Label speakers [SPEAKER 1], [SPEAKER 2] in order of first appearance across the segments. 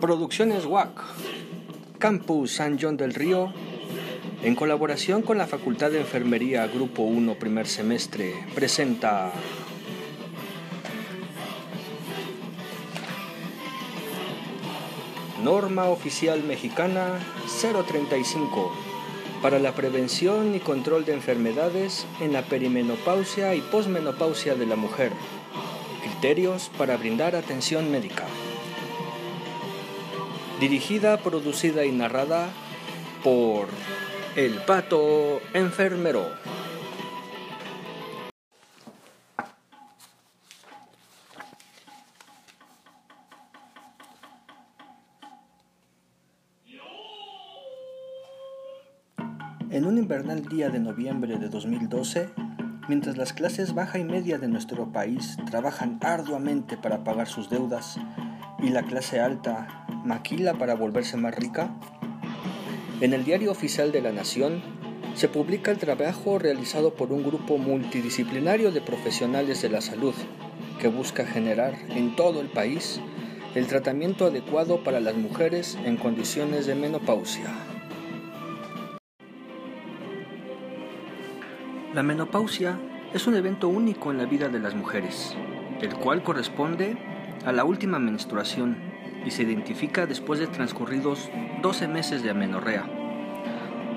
[SPEAKER 1] Producciones WAC, Campus San John del Río, en colaboración con la Facultad de Enfermería Grupo 1 primer semestre, presenta Norma Oficial Mexicana 035 para la prevención y control de enfermedades en la perimenopausia y posmenopausia de la mujer. Criterios para brindar atención médica. Dirigida, producida y narrada por El Pato Enfermero. En un invernal día de noviembre de 2012, mientras las clases baja y media de nuestro país trabajan arduamente para pagar sus deudas y la clase alta maquila para volverse más rica, en el Diario Oficial de la Nación se publica el trabajo realizado por un grupo multidisciplinario de profesionales de la salud que busca generar en todo el país el tratamiento adecuado para las mujeres en condiciones de menopausia. La menopausia es un evento único en la vida de las mujeres, el cual corresponde a la última menstruación y se identifica después de transcurridos 12 meses de amenorrea.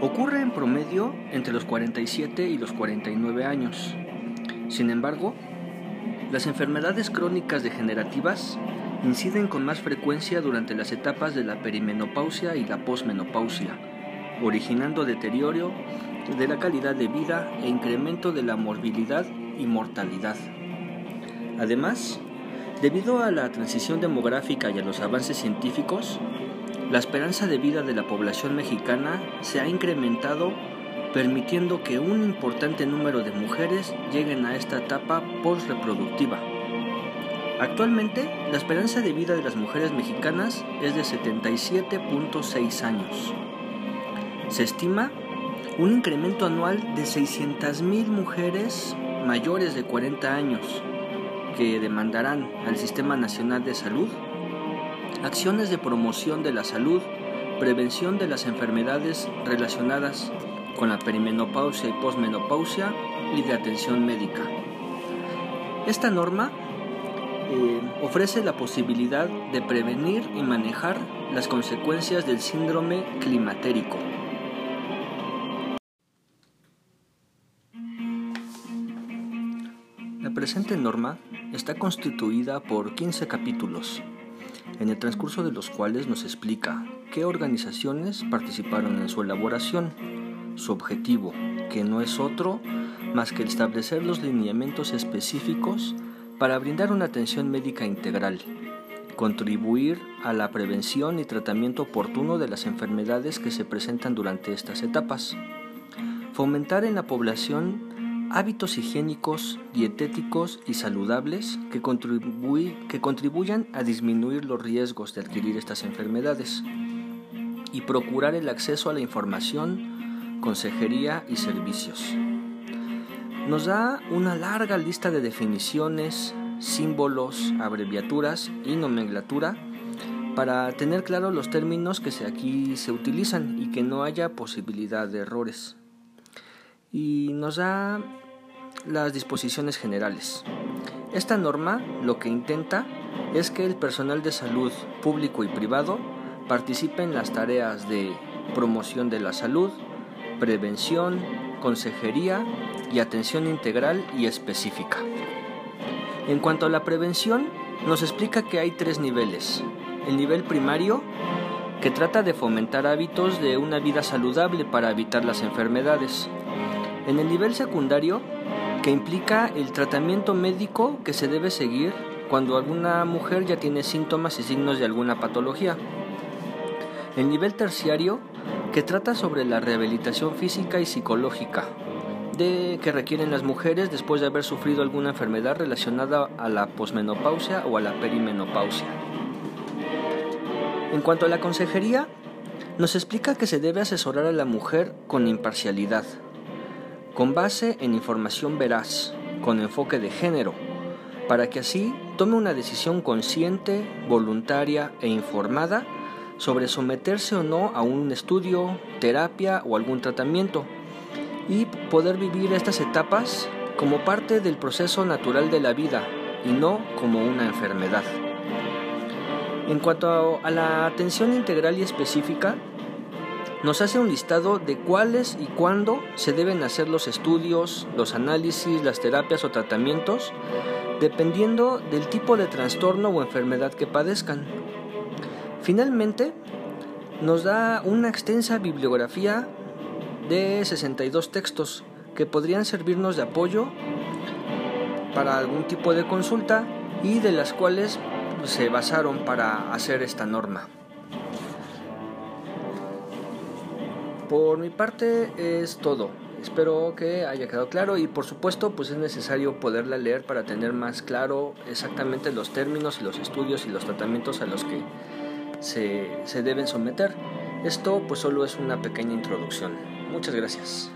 [SPEAKER 1] Ocurre en promedio entre los 47 y los 49 años. Sin embargo, las enfermedades crónicas degenerativas inciden con más frecuencia durante las etapas de la perimenopausia y la posmenopausia, originando deterioro de la calidad de vida e incremento de la morbilidad y mortalidad. Además, debido a la transición demográfica y a los avances científicos, la esperanza de vida de la población mexicana se ha incrementado permitiendo que un importante número de mujeres lleguen a esta etapa postreproductiva. Actualmente, la esperanza de vida de las mujeres mexicanas es de 77.6 años. Se estima un incremento anual de 600.000 mujeres mayores de 40 años que demandarán al Sistema Nacional de Salud acciones de promoción de la salud, prevención de las enfermedades relacionadas con la perimenopausia y posmenopausia y de atención médica. Esta norma eh, ofrece la posibilidad de prevenir y manejar las consecuencias del síndrome climatérico presente norma está constituida por 15 capítulos, en el transcurso de los cuales nos explica qué organizaciones participaron en su elaboración, su objetivo, que no es otro más que establecer los lineamientos específicos para brindar una atención médica integral, contribuir a la prevención y tratamiento oportuno de las enfermedades que se presentan durante estas etapas, fomentar en la población hábitos higiénicos, dietéticos y saludables que, que contribuyan a disminuir los riesgos de adquirir estas enfermedades y procurar el acceso a la información, consejería y servicios. Nos da una larga lista de definiciones, símbolos, abreviaturas y nomenclatura para tener claros los términos que aquí se utilizan y que no haya posibilidad de errores y nos da las disposiciones generales. Esta norma lo que intenta es que el personal de salud público y privado participe en las tareas de promoción de la salud, prevención, consejería y atención integral y específica. En cuanto a la prevención, nos explica que hay tres niveles. El nivel primario, que trata de fomentar hábitos de una vida saludable para evitar las enfermedades. En el nivel secundario, que implica el tratamiento médico que se debe seguir cuando alguna mujer ya tiene síntomas y signos de alguna patología. El nivel terciario, que trata sobre la rehabilitación física y psicológica de, que requieren las mujeres después de haber sufrido alguna enfermedad relacionada a la posmenopausia o a la perimenopausia. En cuanto a la consejería, nos explica que se debe asesorar a la mujer con imparcialidad, con base en información veraz, con enfoque de género, para que así tome una decisión consciente, voluntaria e informada sobre someterse o no a un estudio, terapia o algún tratamiento y poder vivir estas etapas como parte del proceso natural de la vida y no como una enfermedad. En cuanto a la atención integral y específica, nos hace un listado de cuáles y cuándo se deben hacer los estudios, los análisis, las terapias o tratamientos, dependiendo del tipo de trastorno o enfermedad que padezcan. Finalmente, nos da una extensa bibliografía de 62 textos que podrían servirnos de apoyo para algún tipo de consulta y de las cuales se basaron para hacer esta norma. Por mi parte es todo. Espero que haya quedado claro y por supuesto pues es necesario poderla leer para tener más claro exactamente los términos y los estudios y los tratamientos a los que se, se deben someter. Esto pues solo es una pequeña introducción. Muchas gracias.